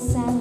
sound.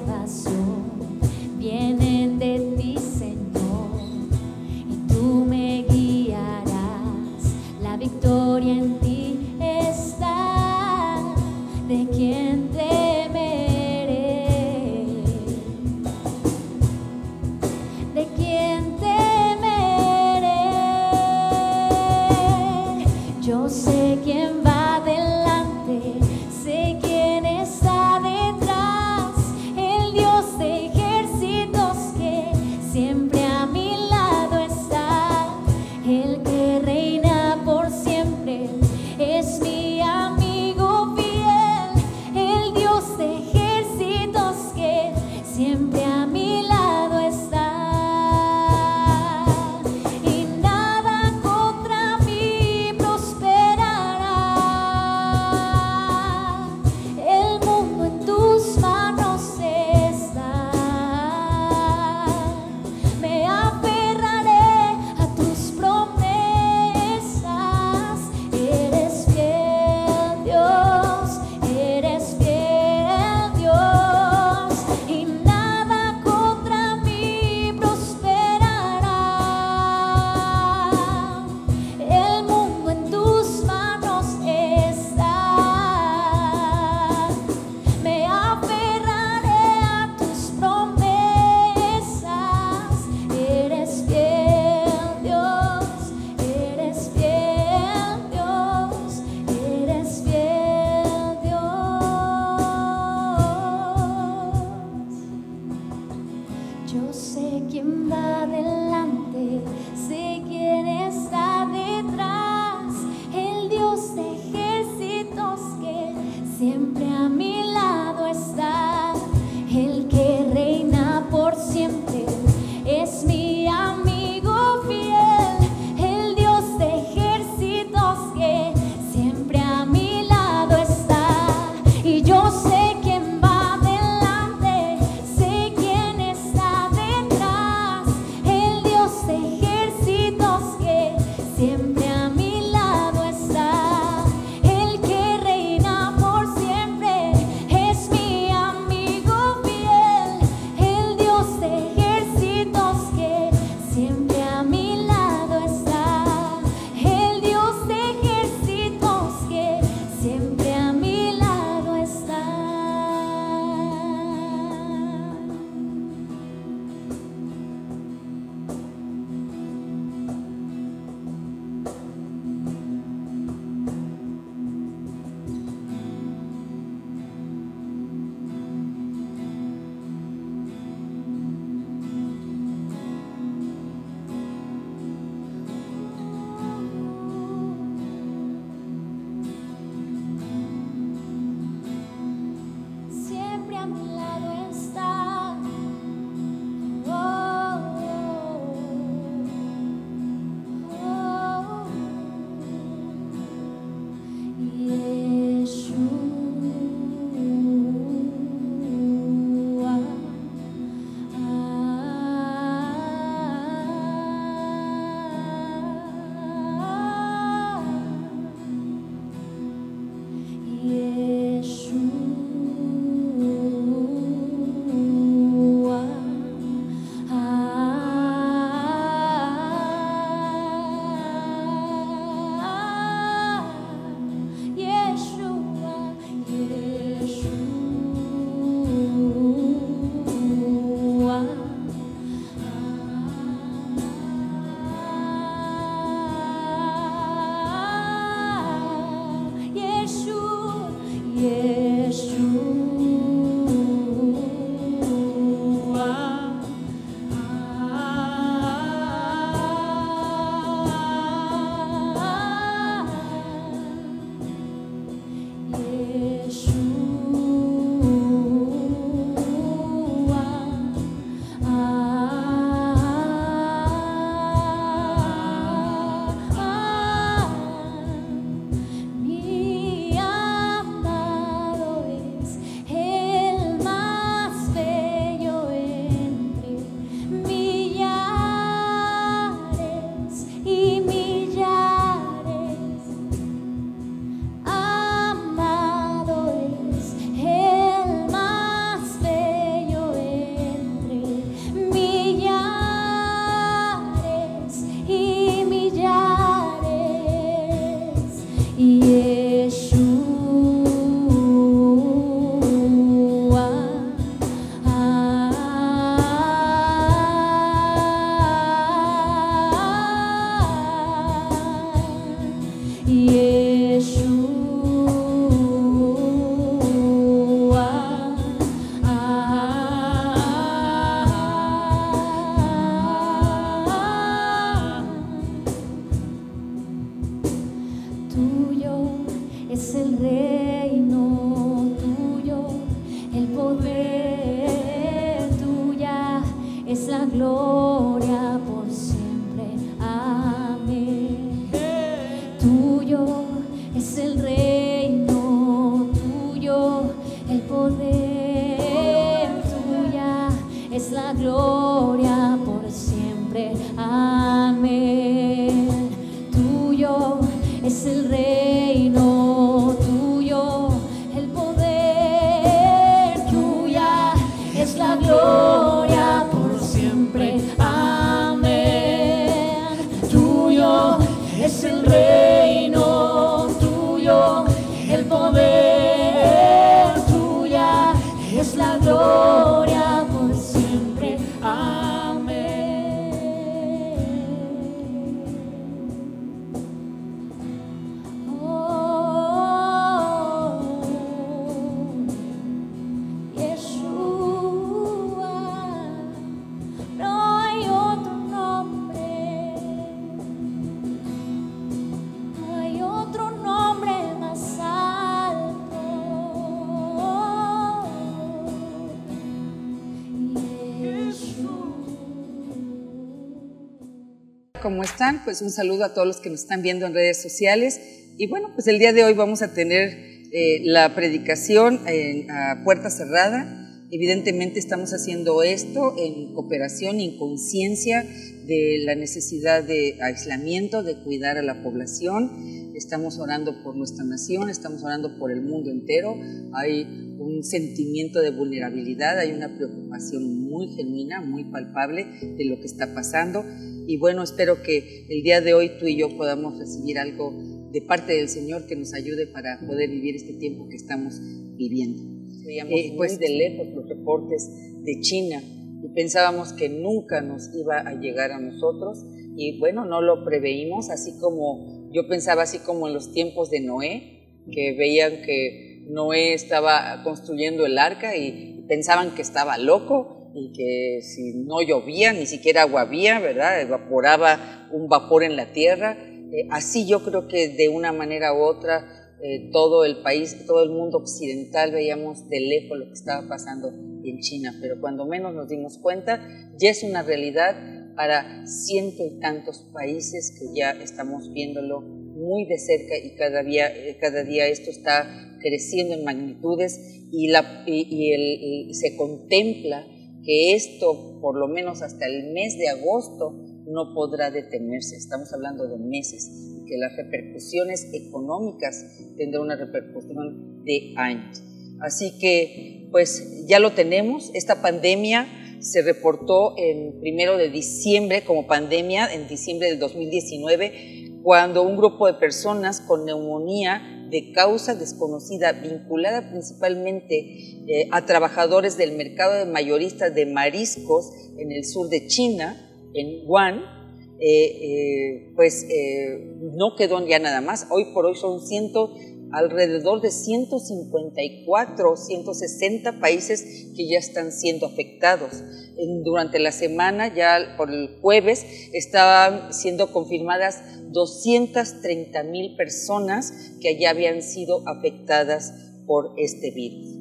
es el rey. Pues un saludo a todos los que nos están viendo en redes sociales. Y bueno, pues el día de hoy vamos a tener eh, la predicación a puerta cerrada. Evidentemente estamos haciendo esto en cooperación y en conciencia de la necesidad de aislamiento, de cuidar a la población. Estamos orando por nuestra nación, estamos orando por el mundo entero. Hay un sentimiento de vulnerabilidad, hay una preocupación muy genuina, muy palpable de lo que está pasando. Y bueno, espero que el día de hoy tú y yo podamos recibir algo de parte del Señor que nos ayude para poder vivir este tiempo que estamos viviendo. Veíamos eh, pues, de lejos los reportes de China y pensábamos que nunca nos iba a llegar a nosotros y bueno, no lo preveímos, así como yo pensaba así como en los tiempos de Noé, que veían que Noé estaba construyendo el arca y pensaban que estaba loco y que si no llovía, ni siquiera agua había, ¿verdad? Evaporaba un vapor en la tierra. Eh, así yo creo que de una manera u otra eh, todo el país, todo el mundo occidental veíamos de lejos lo que estaba pasando en China, pero cuando menos nos dimos cuenta ya es una realidad para ciento y tantos países que ya estamos viéndolo muy de cerca y cada día, eh, cada día esto está creciendo en magnitudes y, la, y, se contempla que esto, por lo menos hasta el mes de agosto, no podrá detenerse. Estamos hablando de meses que las repercusiones económicas tendrán una repercusión de años. Así que, pues ya lo tenemos. Esta pandemia se reportó en primero de diciembre como pandemia, en diciembre del 2019, cuando un grupo de personas con neumonía de causa desconocida vinculada principalmente eh, a trabajadores del mercado de mayoristas de mariscos en el sur de China, en Wuhan, eh, eh, pues no quedó ya nada más. Hoy por hoy son ciento, alrededor de 154, 160 países que ya están siendo afectados. durante la semana, ya por el jueves, estaban siendo confirmadas 230 mil personas que ya habían sido afectadas por este virus.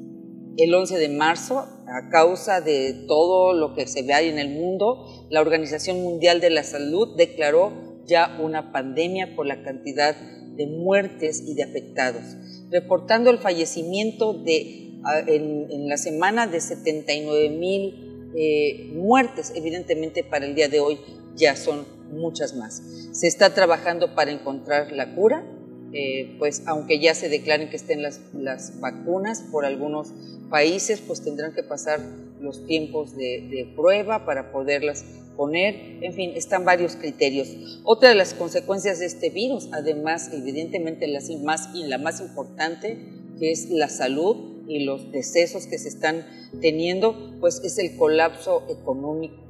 El 11 de marzo, a causa de todo lo que se ve ahí en el mundo, la Organización Mundial de la Salud declaró ya una pandemia por la cantidad de muertes y de afectados, reportando el fallecimiento de, en, la semana de 79 mil eh, muertes. Evidentemente para el día de hoy ya son muchas más. Se está trabajando para encontrar la cura, eh, pues aunque ya se declaren que estén las, las, vacunas por algunos países, pues tendrán que pasar los tiempos de, prueba para poderlas poner, en fin, están varios criterios. Otra de las consecuencias de este virus, además, evidentemente la más, y la más importante, que es la salud y los decesos que se están teniendo, pues es el colapso económico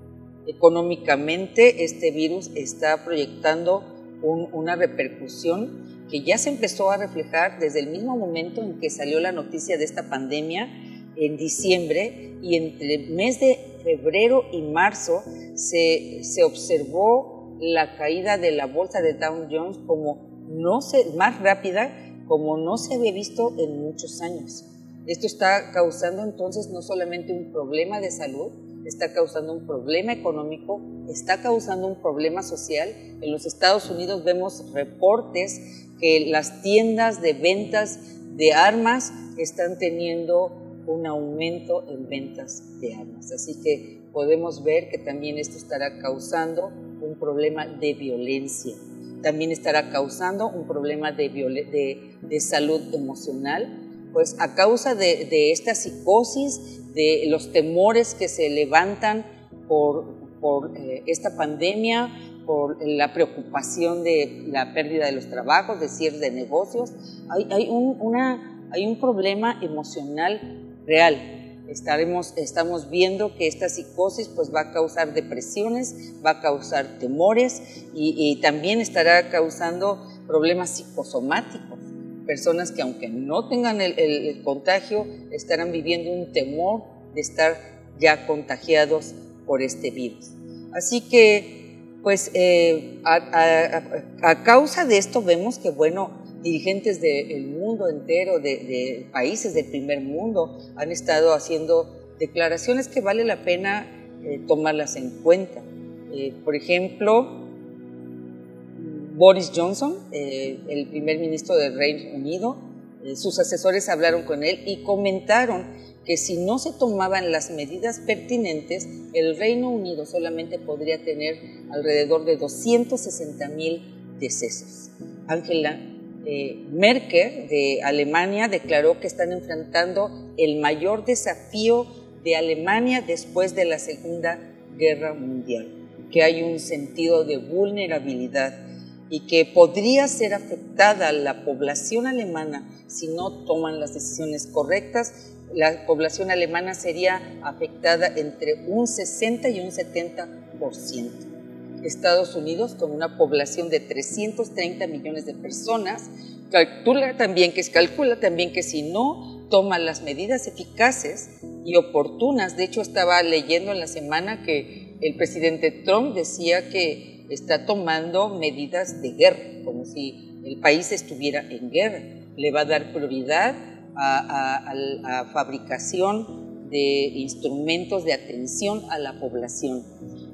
económicamente este virus está proyectando una repercusión que ya se empezó a reflejar desde el mismo momento en que salió la noticia de esta pandemia en diciembre y entre el mes de febrero y marzo se, se observó la caída de la bolsa de Dow Jones como no se, más rápida como no se había visto en muchos años. Esto está causando entonces no solamente un problema de salud, está causando un problema económico, está causando un problema social. En los Estados Unidos vemos reportes que las tiendas de ventas de armas están teniendo un aumento en ventas de armas. Así que podemos ver que también esto estará causando un problema de violencia. También estará causando un problema de, salud emocional, pues a causa de, esta psicosis de los temores que se levantan por, por eh, esta pandemia, por la preocupación de la pérdida de los trabajos, de cierre de negocios. Hay, hay, un, una, hay un problema emocional real. Estaremos, estamos viendo que esta psicosis pues, va a causar depresiones, va a causar temores y, y también estará causando problemas psicosomáticos personas que aunque no tengan el, contagio, estarán viviendo un temor de estar ya contagiados por este virus. Así que, pues, eh, a, causa de esto vemos que, bueno, dirigentes del mundo entero, de, países del primer mundo, han estado haciendo declaraciones que vale la pena eh, tomarlas en cuenta. Eh, por ejemplo, Boris Johnson, el primer ministro del Reino Unido, sus asesores hablaron con él y comentaron que si no se tomaban las medidas pertinentes, el Reino Unido solamente podría tener alrededor de 260 mil decesos. Angela eh, Merkel de Alemania declaró que están enfrentando el mayor desafío de Alemania después de la Segunda Guerra Mundial, que hay un sentido de vulnerabilidad y que podría ser afectada la población alemana si no toman las decisiones correctas la población alemana sería afectada entre un 60 y un 70%. Estados Unidos, con una población de 330 millones de personas, calcula también que, calcula también que si no toma las medidas eficaces y oportunas, de hecho estaba leyendo en la semana que el presidente Trump decía que está tomando medidas de guerra, como si el país estuviera en guerra. Le va a dar prioridad a, la fabricación de instrumentos de atención a la población.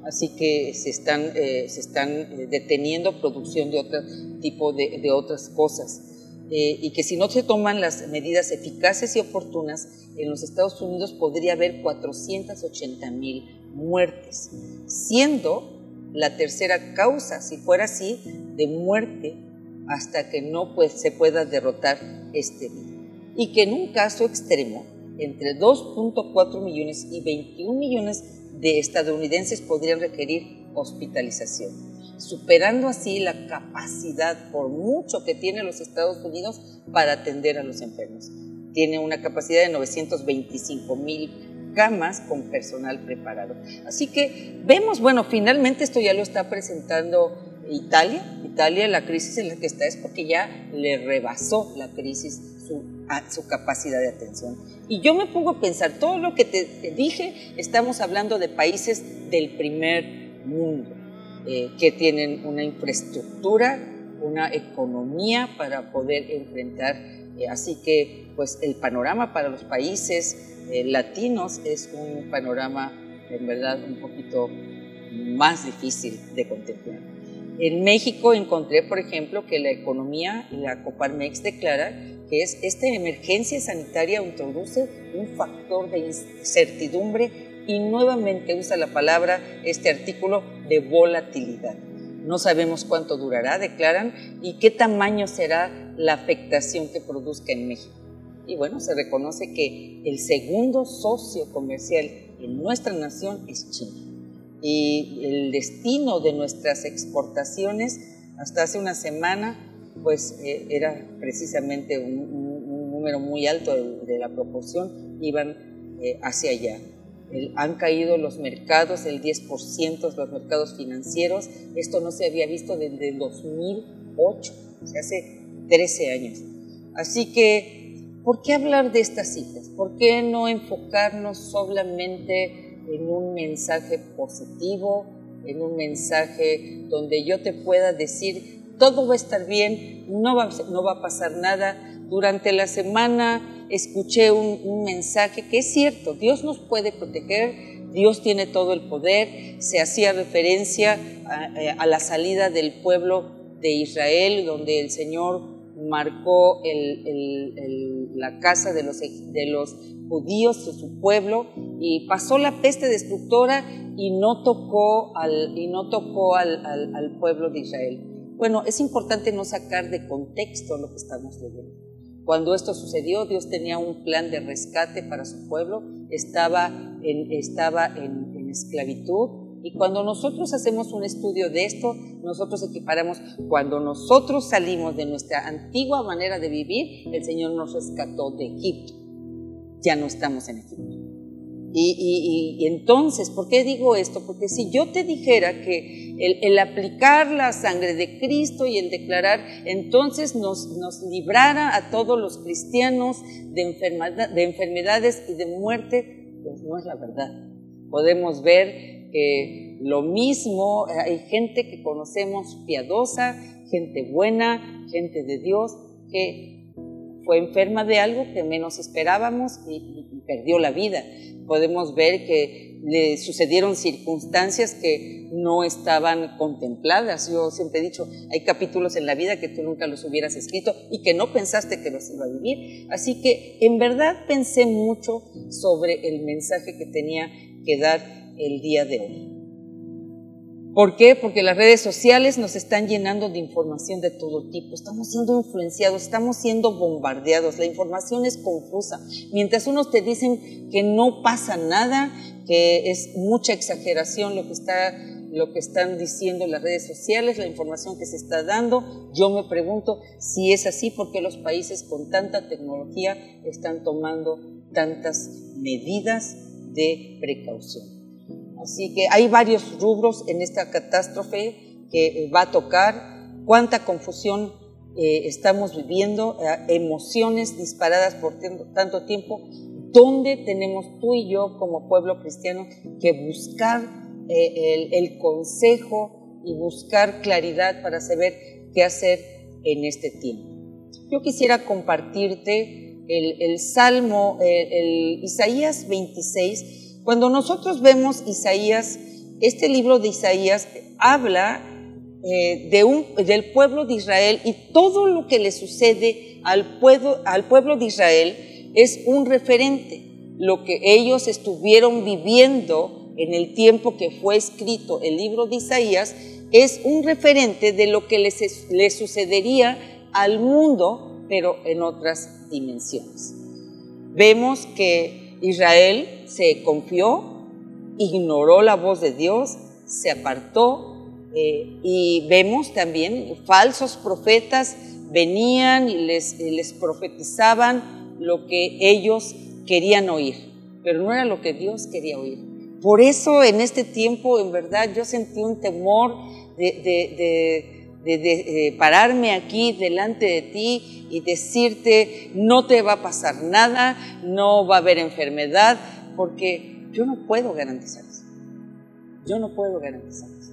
Así que se están, eh, se están eh, deteniendo producción de otro tipo de, otras cosas. Eh, y que si no se toman las medidas eficaces y oportunas, en los Estados Unidos podría haber 480 mil muertes, siendo la tercera causa, si fuera así, de muerte hasta que no pues, se pueda derrotar este virus y que en un caso extremo, entre 2.4 millones y 21 millones de estadounidenses podrían requerir hospitalización, superando así la capacidad por mucho que tiene los Estados Unidos para atender a los enfermos. Tiene una capacidad de 925 mil camas con personal preparado. Así que vemos, bueno, finalmente esto ya lo está presentando Italia. Italia, la crisis en la que está es porque ya le rebasó la crisis su, capacidad de atención. Y yo me pongo a pensar, todo lo que te, dije, estamos hablando de países del primer mundo, eh, que tienen una infraestructura, una economía para poder enfrentar. Eh, así que, pues, el panorama para los países eh, latinos es un panorama, en verdad, un poquito más difícil de contemplar. En México encontré, por ejemplo, que la economía, la Coparmex declara que es esta emergencia sanitaria introduce un factor de incertidumbre y nuevamente usa la palabra, este artículo, de volatilidad. No sabemos cuánto durará, declaran, y qué tamaño será la afectación que produzca en México. Y bueno, se reconoce que el segundo socio comercial en nuestra nación es China. Y el destino de nuestras exportaciones, hasta hace una semana, pues eh, era precisamente un, número muy alto de, la proporción, iban eh, hacia allá. Han caído los mercados, el 10% los mercados financieros. Esto no se había visto desde el 2008, hace 13 años. Así que, ¿por qué hablar de estas citas? ¿Por qué no enfocarnos solamente en un mensaje positivo, en un mensaje donde yo te pueda decir todo va a estar bien, no va, no va a pasar nada. Durante la semana escuché un, mensaje que es cierto, Dios nos puede proteger, Dios tiene todo el poder, se hacía referencia a, eh, la salida del pueblo de Israel, donde el Señor marcó la casa de los, judíos, de su pueblo, y pasó la peste destructora y no tocó al, y no tocó al pueblo de Israel. Bueno, es importante no sacar de contexto lo que estamos leyendo. Cuando esto sucedió, Dios tenía un plan de rescate para su pueblo, estaba en, estaba en, esclavitud. Y cuando nosotros hacemos un estudio de esto, nosotros equiparamos, cuando nosotros salimos de nuestra antigua manera de vivir, el Señor nos rescató de Egipto. Ya no estamos en Egipto. Y, entonces, ¿por qué digo esto? Porque si yo te dijera que el, aplicar la sangre de Cristo y el declarar, entonces nos, nos librara a todos los cristianos de, de enfermedades y de muerte, pues no es la verdad. Podemos ver que lo mismo, hay gente que conocemos piadosa, gente buena, gente de Dios, que fue enferma de algo que menos esperábamos y perdió la vida podemos ver que le sucedieron circunstancias que no estaban contempladas. Yo siempre he dicho, hay capítulos en la vida que tú nunca los hubieras escrito y que no pensaste que los iba a vivir. Así que en verdad pensé mucho sobre el mensaje que tenía que dar el día de hoy. ¿Por qué? Porque las redes sociales nos están llenando de información de todo tipo. Estamos siendo influenciados, estamos siendo bombardeados. La información es confusa. Mientras unos te dicen que no pasa nada, que es mucha exageración lo que está lo que están diciendo las redes sociales, la información que se está dando. Yo me pregunto si es así porque los países con tanta tecnología están tomando tantas medidas de precaución. Así que hay varios rubros en esta catástrofe que va a tocar, cuánta confusión eh, estamos viviendo, eh, emociones disparadas por tanto tiempo, dónde tenemos tú y yo como pueblo cristiano que buscar eh, el, consejo y buscar claridad para saber qué hacer en este tiempo. Yo quisiera compartirte el, el Salmo, el Isaías 26, cuando nosotros vemos Isaías, este libro de Isaías habla eh, del pueblo de Israel y todo lo que le sucede al pueblo, de Israel es un referente. Lo que ellos estuvieron viviendo en el tiempo que fue escrito el libro de Isaías es un referente de lo que les sucedería al mundo, pero en otras dimensiones. Vemos que Israel se confió, ignoró la voz de Dios, se apartó eh, y vemos también falsos profetas venían y les, profetizaban lo que ellos querían oír, pero no era lo que Dios quería oír. Por eso en este tiempo, en verdad, yo sentí un temor de, pararme aquí delante de ti y decirte, no te va a pasar nada, no va a haber enfermedad, porque yo no puedo garantizar eso. Yo no puedo garantizar eso.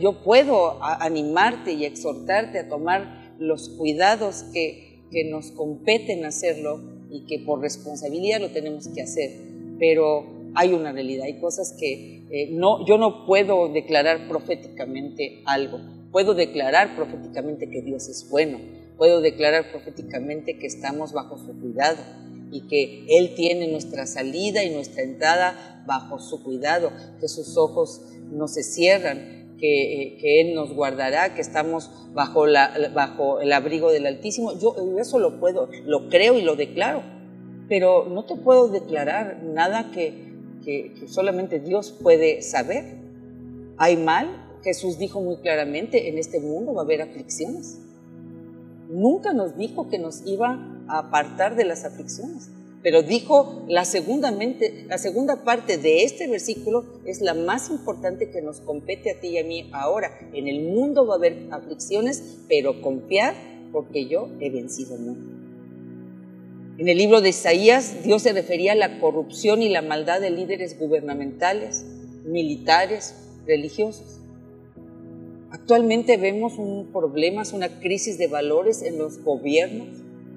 yo puedo animarte y exhortarte a tomar los cuidados que, que nos competen hacerlo y que por responsabilidad lo tenemos que hacer, pero hay una realidad, hay cosas que eh, no, yo no puedo declarar proféticamente algo, Puedo declarar proféticamente que Dios es bueno. Puedo declarar proféticamente que estamos bajo su cuidado y que Él tiene nuestra salida y nuestra entrada bajo su cuidado, que sus ojos no se cierran, que, que Él nos guardará, que estamos bajo, la, bajo el abrigo del Altísimo. Yo eso lo puedo, lo creo y lo declaro, pero no te puedo declarar nada que, que, que solamente Dios puede saber. Hay mal, Jesús dijo muy claramente, en este mundo va a haber aflicciones. Nunca nos dijo que nos iba a apartar de las aflicciones, pero dijo la segunda, parte de este versículo es la más importante que nos compete a ti y a mí ahora. En el mundo va a haber aflicciones, pero confiar porque yo he vencido el mundo. En el libro de Isaías, Dios se refería a la corrupción y la maldad de líderes gubernamentales, militares, religiosos. Actualmente vemos un problema, una crisis de valores en los gobiernos.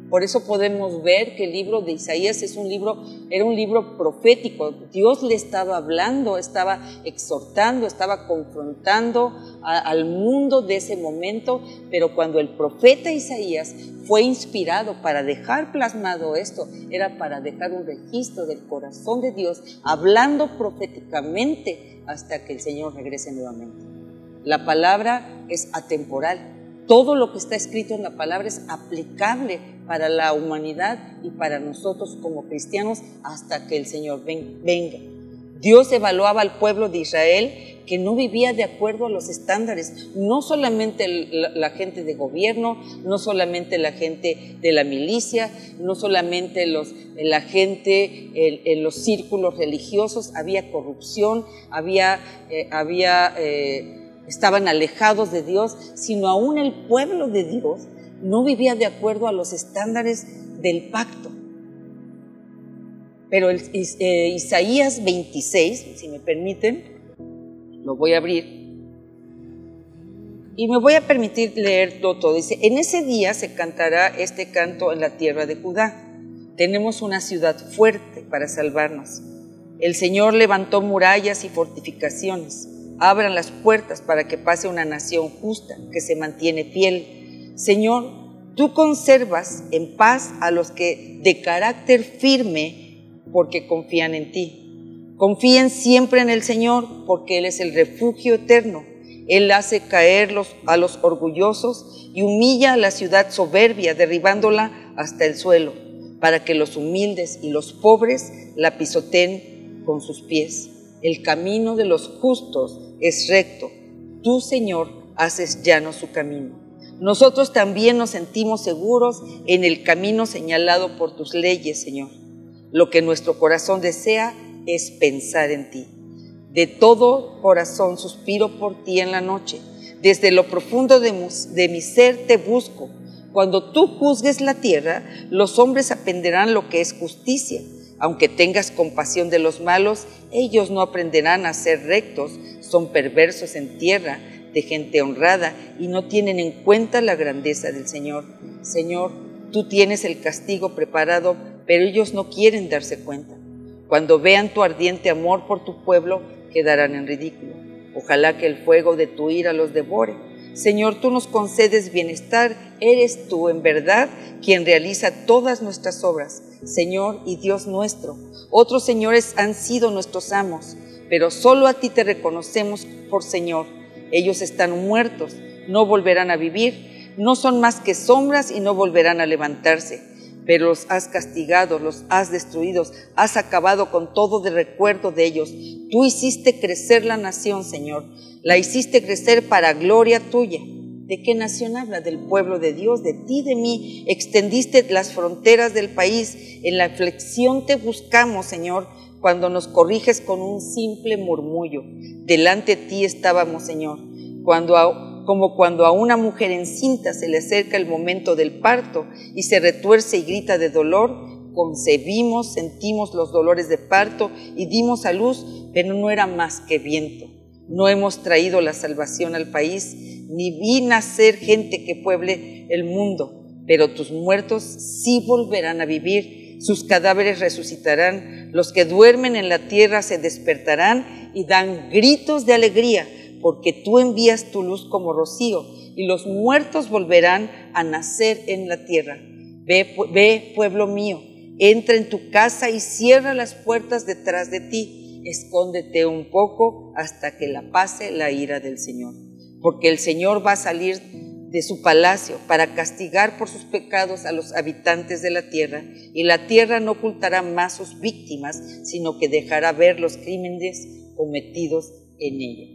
Por eso podemos ver que el libro de Isaías es un libro, era un libro profético. Dios le estaba hablando, estaba exhortando, estaba confrontando al mundo de ese momento, pero cuando el profeta Isaías fue inspirado para dejar plasmado esto, era para dejar un registro del corazón de Dios, hablando proféticamente hasta que el Señor regrese nuevamente. La palabra es atemporal. Todo lo que está escrito en la palabra es aplicable para la humanidad y para nosotros como cristianos hasta que el Señor venga. Dios evaluaba al pueblo de Israel que no vivía de acuerdo a los estándares, no solamente la, gente de gobierno, no solamente la gente de la milicia, no solamente los, la gente en, los círculos religiosos, había corrupción, había, eh, había eh, estaban alejados de Dios, sino aún el pueblo de Dios no vivía de acuerdo a los estándares del pacto. Pero eh, Isaías 26, si me permiten, lo voy a abrir. Y me voy a permitir leer todo. Dice, en ese día se cantará este canto en la tierra de Judá. Tenemos una ciudad fuerte para salvarnos El Señor levantó murallas y fortificaciones. Abran las puertas para que pase una nación justa que se mantiene fiel. Señor, tú conservas en paz a los que de carácter firme porque confían en ti. Confíen siempre en el Señor porque Él es el refugio eterno. Él hace caer a los orgullosos y humilla a la ciudad soberbia, derribándola hasta el suelo, para que los humildes y los pobres la pisoteen con sus pies. El camino de los justos es recto. Tú, Señor, haces llano su camino. Nosotros también nos sentimos seguros en el camino señalado por tus leyes, Señor. Lo que nuestro corazón desea es pensar en ti. De todo corazón suspiro por ti en la noche. Desde lo profundo de, de mi ser te busco. Cuando tú juzgues la tierra, los hombres aprenderán lo que es justicia aunque tengas compasión de los malos, ellos no aprenderán a ser rectos, son perversos en tierra, de gente honrada, y no tienen en cuenta la grandeza del Señor. Señor, tú tienes el castigo preparado, pero ellos no quieren darse cuenta. Cuando vean tu ardiente amor por tu pueblo, quedarán en ridículo. Ojalá que el fuego de tu ira los devore. Señor, tú nos concedes bienestar, eres tú en verdad quien realiza todas nuestras obras. Señor y Dios nuestro. Otros señores han sido nuestros amos, pero solo a ti te reconocemos por Señor. Ellos están muertos, no volverán a vivir, no son más que sombras y no volverán a levantarse. Pero los has castigado, los has destruido, has acabado con todo de recuerdo de ellos. Tú hiciste crecer la nación, Señor, la hiciste crecer para gloria tuya. ¿De qué nación habla? Del pueblo de Dios, de ti, de mí. Extendiste las fronteras del país. En la aflicción te buscamos, Señor, cuando nos corriges con un simple murmullo. Delante de ti estábamos, Señor, cuando como cuando a una mujer encinta se le acerca el momento del parto y se retuerce y grita de dolor, concebimos, sentimos los dolores de parto y dimos a luz, pero no era más que viento. No hemos traído la salvación al país, ni vi nacer gente que pueble el mundo, pero tus muertos sí volverán a vivir, sus cadáveres resucitarán, los que duermen en la tierra se despertarán y dan gritos de alegría, porque tú envías tu luz como rocío, y los muertos volverán a nacer en la tierra. Ve, ve pueblo mío, entra en tu casa y cierra las puertas detrás de ti, escóndete un poco hasta que la pase la ira del Señor porque el Señor va a salir de su palacio para castigar por sus pecados a los habitantes de la tierra, y la tierra no ocultará más sus víctimas, sino que dejará ver los crímenes cometidos en ella.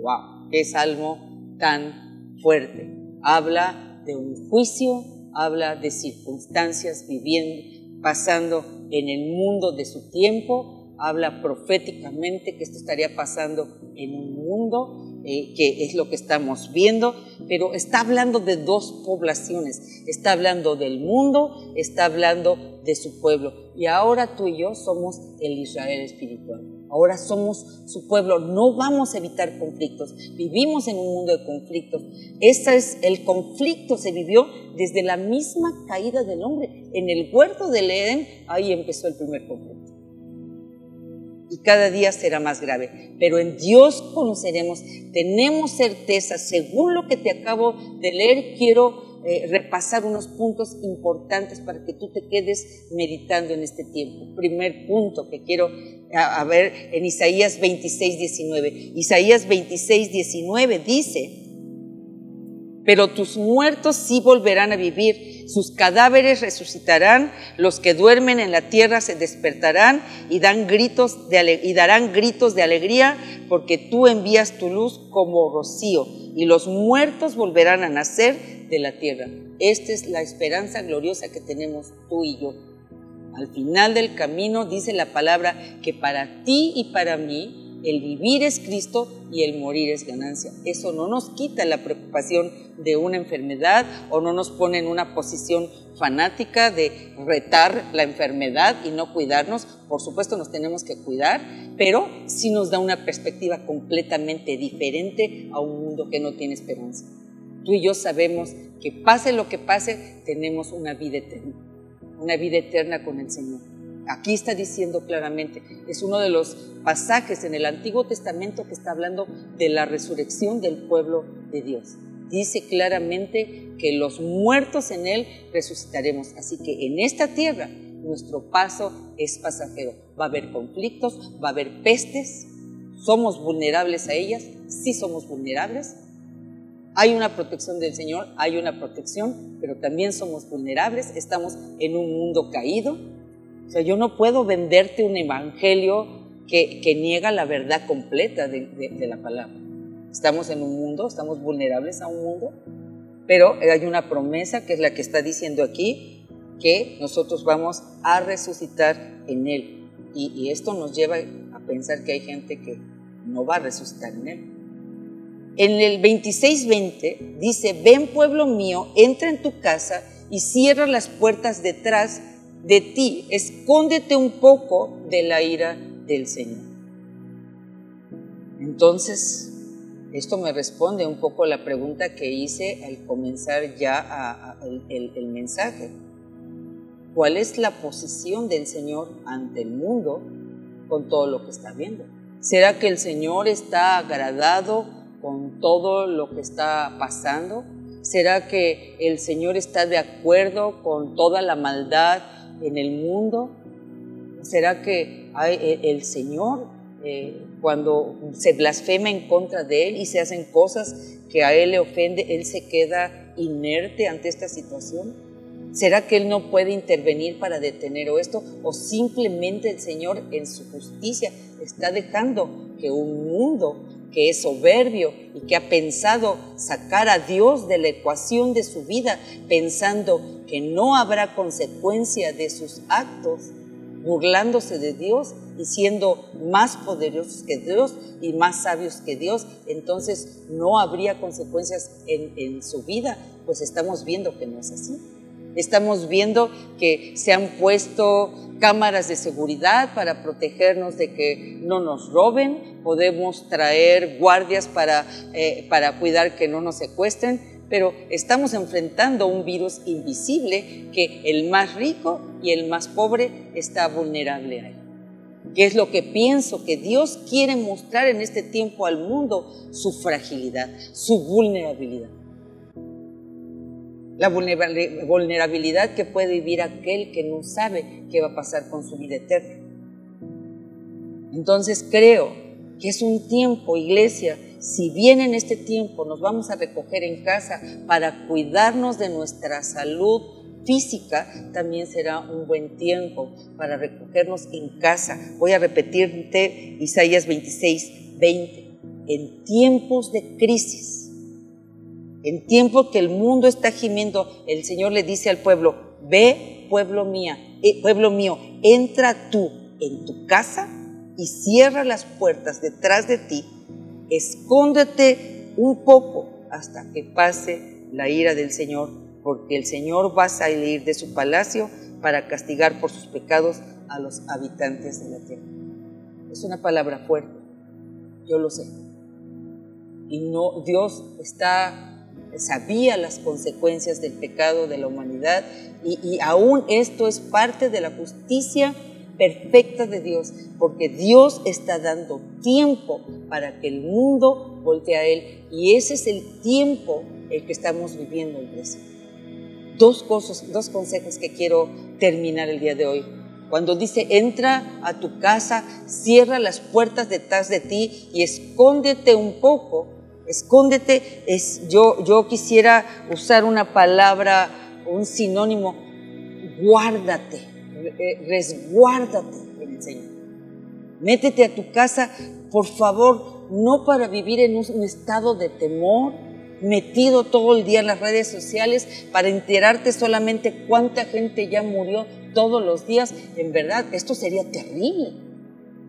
¡Wow! ¡Qué salmo tan fuerte! Habla de un juicio, habla de circunstancias viviendo, pasando en el mundo de su tiempo, habla proféticamente que esto estaría pasando en un mundo eh, que es lo que estamos viendo, pero está hablando de dos poblaciones, está hablando del mundo, está hablando de su pueblo. Y ahora tú y yo somos el Israel espiritual. Ahora somos su pueblo, no vamos a evitar conflictos, vivimos en un mundo de conflictos. Ese es el conflicto se vivió desde la misma caída del hombre. En el huerto del Edén, ahí empezó el primer conflicto y cada día será más grave. Pero en Dios conoceremos, tenemos certeza, según lo que te acabo de leer, quiero eh, repasar unos puntos importantes para que tú te quedes meditando en este tiempo. Primer punto que quiero ver en Isaías 26, 19. Isaías 26, 19 dice, pero tus muertos sí volverán a vivir, sus cadáveres resucitarán, los que duermen en la tierra se despertarán y, darán gritos de alegría, porque tú envías tu luz como rocío, y los muertos volverán a nacer de la tierra. Esta es la esperanza gloriosa que tenemos tú y yo. Al final del camino dice la palabra que para ti y para mí el vivir es Cristo y el morir es ganancia. Eso no nos quita la preocupación de una enfermedad o no nos pone en una posición fanática de retar la enfermedad y no cuidarnos. Por supuesto nos tenemos que cuidar, pero sí nos da una perspectiva completamente diferente a un mundo que no tiene esperanza. Tú y yo sabemos que pase lo que pase, tenemos una vida eterna, una vida eterna con el Señor. Aquí está diciendo claramente, es uno de los pasajes en el Antiguo Testamento que está hablando de la resurrección del pueblo de Dios. Dice claramente que los muertos en Él resucitaremos. Así que en esta tierra nuestro paso es pasajero. Va a haber conflictos, va a haber pestes. ¿Somos vulnerables a ellas? Sí somos vulnerables. Hay una protección del Señor, hay una protección, pero también somos vulnerables. Estamos en un mundo caído o sea, yo no puedo venderte un evangelio que, niega la verdad completa de, la palabra. Estamos en un mundo, estamos vulnerables a un mundo, pero hay una promesa que es la que está diciendo aquí, que nosotros vamos a resucitar en Él. Y, y esto nos lleva a pensar que hay gente que no va a resucitar en Él. En el 26:20 dice, ven pueblo mío, entra en tu casa y cierra las puertas detrás de ti, escóndete un poco de la ira del Señor. Entonces, esto me responde un poco a la pregunta que hice al comenzar ya el, mensaje. ¿Cuál es la posición del Señor ante el mundo con todo lo que está viendo? ¿Será que el Señor está agradado con todo lo que está pasando? ¿Será que el Señor está de acuerdo con toda la maldad en el mundo? ¿Será que hay eh, el Señor, eh, cuando se blasfema en contra de Él y se hacen cosas que a Él le ofende, Él se queda inerte ante esta situación? ¿Será que Él no puede intervenir para detener esto? ¿O simplemente el Señor en su justicia está dejando que un mundo que es soberbio y que ha pensado sacar a Dios de la ecuación de su vida, pensando que no habrá consecuencia de sus actos, burlándose de Dios y siendo más poderosos que Dios y más sabios que Dios, entonces no habría consecuencias en, su vida, pues estamos viendo que no es así. Estamos viendo que se han puesto cámaras de seguridad para protegernos de que no nos roben, podemos traer guardias para, eh, para cuidar que no nos secuestren, pero estamos enfrentando un virus invisible que el más rico y el más pobre está vulnerable a él. ¿Qué es lo que pienso? Que Dios quiere mostrar en este tiempo al mundo su fragilidad, su vulnerabilidad la vulnerabilidad que puede vivir aquel que no sabe qué va a pasar con su vida eterna. Entonces creo que es un tiempo, iglesia, si bien en este tiempo nos vamos a recoger en casa para cuidarnos de nuestra salud física, también será un buen tiempo para recogernos en casa. Voy a repetirte Isaías 26, 20. En tiempos de crisis, en tiempo que el mundo está gimiendo, el Señor le dice al pueblo, ve pueblo mía, eh, pueblo mío, entra tú en tu casa y cierra las puertas detrás de ti, escóndete un poco hasta que pase la ira del Señor, porque el Señor va a salir de su palacio para castigar por sus pecados a los habitantes de la tierra. Es una palabra fuerte, yo lo sé. Y no, Dios está sabía las consecuencias del pecado de la humanidad y, aún esto es parte de la justicia perfecta de Dios, porque Dios está dando tiempo para que el mundo voltee a Él y ese es el tiempo el que estamos viviendo, iglesia. Dos cosas, dos consejos que quiero terminar el día de hoy. Cuando dice, entra a tu casa, cierra las puertas detrás de ti y escóndete un poco, Escóndete, es, yo, yo quisiera usar una palabra, un sinónimo, guárdate, resguárdate en el Señor. Métete a tu casa, por favor, no para vivir en un estado de temor, metido todo el día en las redes sociales para enterarte solamente cuánta gente ya murió todos los días. En verdad, esto sería terrible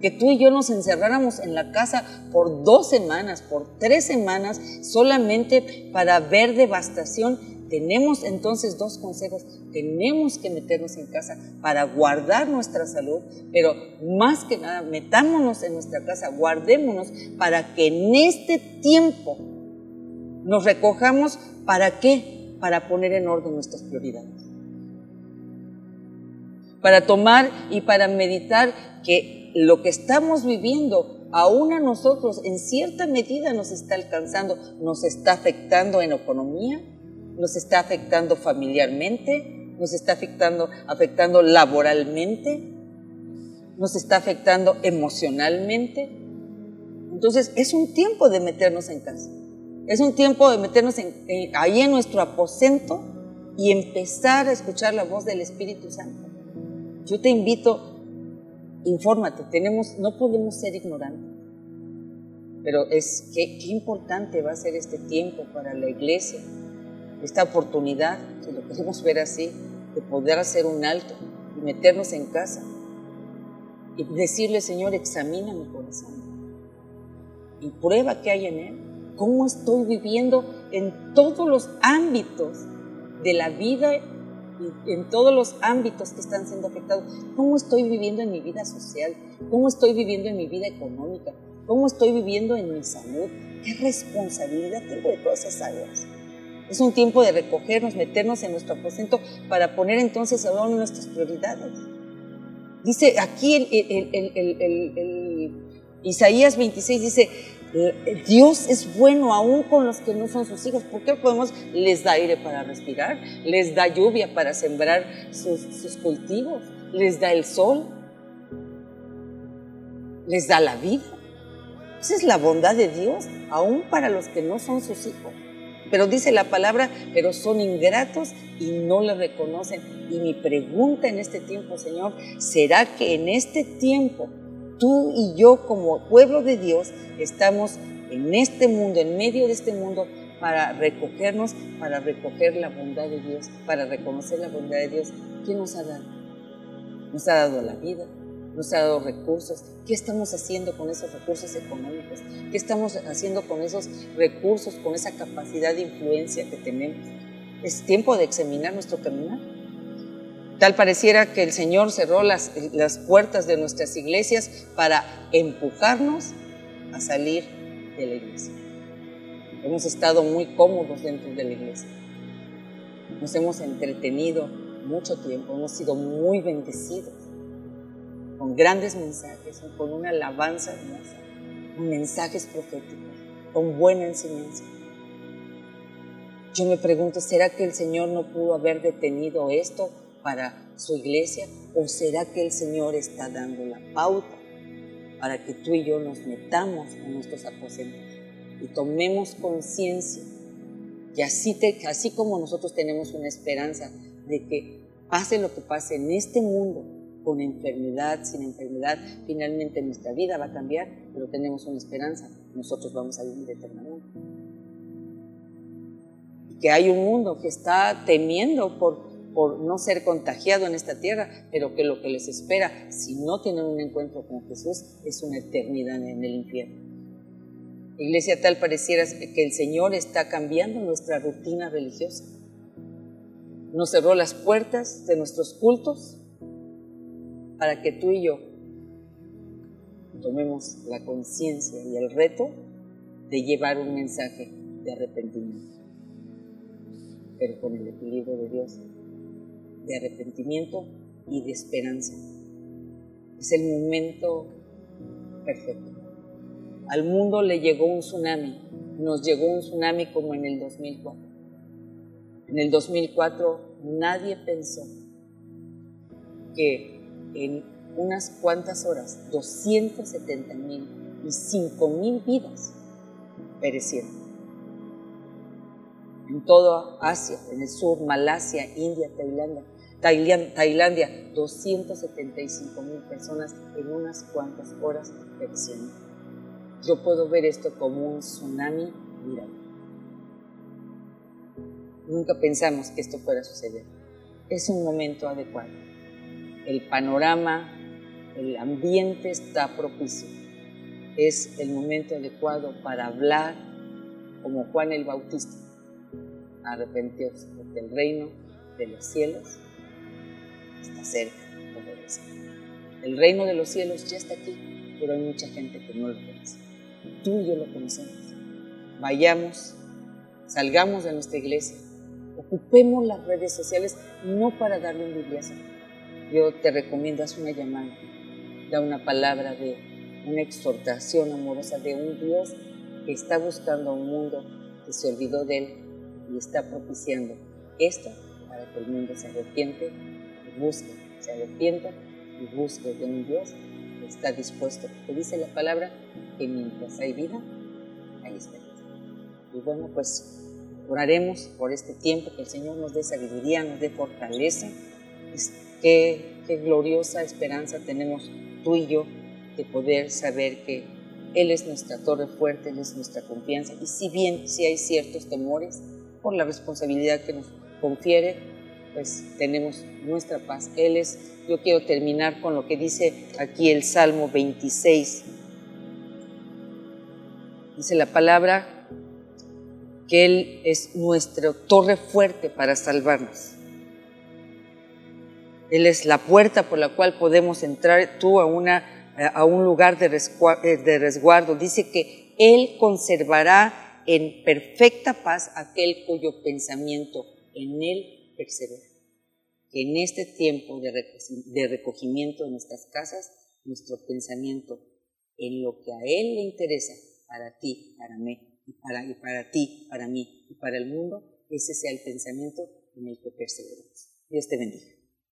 que tú y yo nos encerráramos en la casa por dos semanas, por tres semanas, solamente para ver devastación, tenemos entonces dos consejos. Tenemos que meternos en casa para guardar nuestra salud, pero más que nada, metámonos en nuestra casa, guardémonos para que en este tiempo nos recojamos. ¿Para qué? Para poner en orden nuestras prioridades. para tomar y para meditar que lo que estamos viviendo, aún a nosotros, en cierta medida nos está alcanzando, nos está afectando en economía, nos está afectando familiarmente, nos está afectando, afectando laboralmente, nos está afectando emocionalmente. Entonces es un tiempo de meternos en casa. Es un tiempo de meternos ahí en nuestro aposento y empezar a escuchar la voz del Espíritu Santo. Yo te invito, infórmate, tenemos, no podemos ser ignorantes, pero es que, qué importante va a ser este tiempo para la iglesia, esta oportunidad, si lo queremos ver así, de poder hacer un alto y meternos en casa y decirle, Señor, examina mi corazón. Y prueba qué hay en él, cómo estoy viviendo en todos los ámbitos de la vida en todos los ámbitos que están siendo afectados. ¿Cómo estoy viviendo en mi vida social? ¿Cómo estoy viviendo en mi vida económica? ¿Cómo estoy viviendo en mi salud? ¿Qué responsabilidad tengo de todas esas áreas? Es un tiempo de recogernos, meternos en nuestro aposento para poner entonces a nuestras prioridades. Dice aquí Isaías 26, dice, Dios es bueno aún con los que no son sus hijos. ¿Por qué podemos? Les da aire para respirar, les da lluvia para sembrar sus, sus cultivos, les da el sol, les da la vida. Esa es la bondad de Dios, aún para los que no son sus hijos. Pero dice la palabra, pero son ingratos y no le reconocen. Y mi pregunta en este tiempo, Señor, ¿será que en este tiempo tú y yo como pueblo de Dios estamos en este mundo, en medio de este mundo, para recogernos, para recoger la bondad de Dios, para reconocer la bondad de Dios? ¿Qué nos ha dado? Nos ha dado la vida, nos ha dado recursos. ¿Qué estamos haciendo con esos recursos económicos? ¿Qué estamos haciendo con esos recursos, con esa capacidad de influencia que tenemos? Es tiempo de examinar nuestro caminar. Tal pareciera que el Señor cerró las, las puertas de nuestras iglesias para empujarnos a salir de la iglesia. Hemos estado muy cómodos dentro de la iglesia. Nos hemos entretenido mucho tiempo, hemos sido muy bendecidos con grandes mensajes, con una alabanza hermosa, con mensajes proféticos, con buena enseñanza. Yo me pregunto, ¿será que el Señor no pudo haber detenido esto para su iglesia? ¿O será que el Señor está dando la pauta para que tú y yo nos metamos en nuestros aposentos y tomemos conciencia y así, te, así como nosotros tenemos una esperanza de que pase lo que pase en este mundo, con enfermedad, sin enfermedad, finalmente nuestra vida va a cambiar, pero tenemos una esperanza, nosotros vamos a vivir eternamente. Y que hay un mundo que está temiendo por, por no ser contagiado en esta tierra, pero que lo que les espera, si no tienen un encuentro con Jesús, es una eternidad en el infierno. Iglesia tal pareciera que el Señor está cambiando nuestra rutina religiosa. Nos cerró las puertas de nuestros cultos, para que tú y yo tomemos la conciencia y el reto de llevar un mensaje de arrepentimiento, pero con el equilibrio de Dios, de arrepentimiento y de esperanza. Es el momento perfecto. Al mundo le llegó un tsunami, nos llegó un tsunami como en el 2004. En el 2004 nadie pensó que en unas cuantas horas 270 mil y 5 mil vidas perecieron. En toda Asia, en el sur, Malasia, India, Tailandia, Tailandia, 275 mil personas en unas cuantas horas perecieron. Yo puedo ver esto como un tsunami viral. Nunca pensamos que esto fuera a suceder. Es un momento adecuado el panorama, el ambiente está propicio. Es el momento adecuado para hablar como Juan el Bautista. Arrepentíos, porque el reino de los cielos está cerca, como dice. El reino de los cielos ya está aquí, pero hay mucha gente que no lo conoce. Tú y yo lo conocemos. Vayamos, salgamos de nuestra iglesia, ocupemos las redes sociales no para darle un bibliazo, yo te recomiendo, haz una llamada, da una palabra de una exhortación amorosa de un Dios que está buscando a un mundo que se olvidó de Él y está propiciando esto para que el mundo se arrepiente busque, se arrepienta y busque de un Dios que está dispuesto, que dice la palabra que mientras hay vida, hay esperanza. Y bueno, pues oraremos por este tiempo, que el Señor nos dé sabiduría, nos dé fortaleza. Qué, qué gloriosa esperanza tenemos tú y yo de poder saber que Él es nuestra torre fuerte, Él es nuestra confianza. Y si bien si hay ciertos temores por la responsabilidad que nos confiere, pues tenemos nuestra paz. Él es, yo quiero terminar con lo que dice aquí el Salmo 26. Dice la palabra que Él es nuestra torre fuerte para salvarnos. Él es la puerta por la cual podemos entrar tú a, una, a un lugar de eh, de resguardo. Dice que Él conservará en perfecta paz aquel cuyo pensamiento en Él persevera. Que en este tiempo de recogimiento de nuestras casas, nuestro pensamiento en lo que a Él le interesa, para ti, para mí, y para, y para ti, para mí y para el mundo, ese sea el pensamiento en el que perseveramos. Dios te bendiga.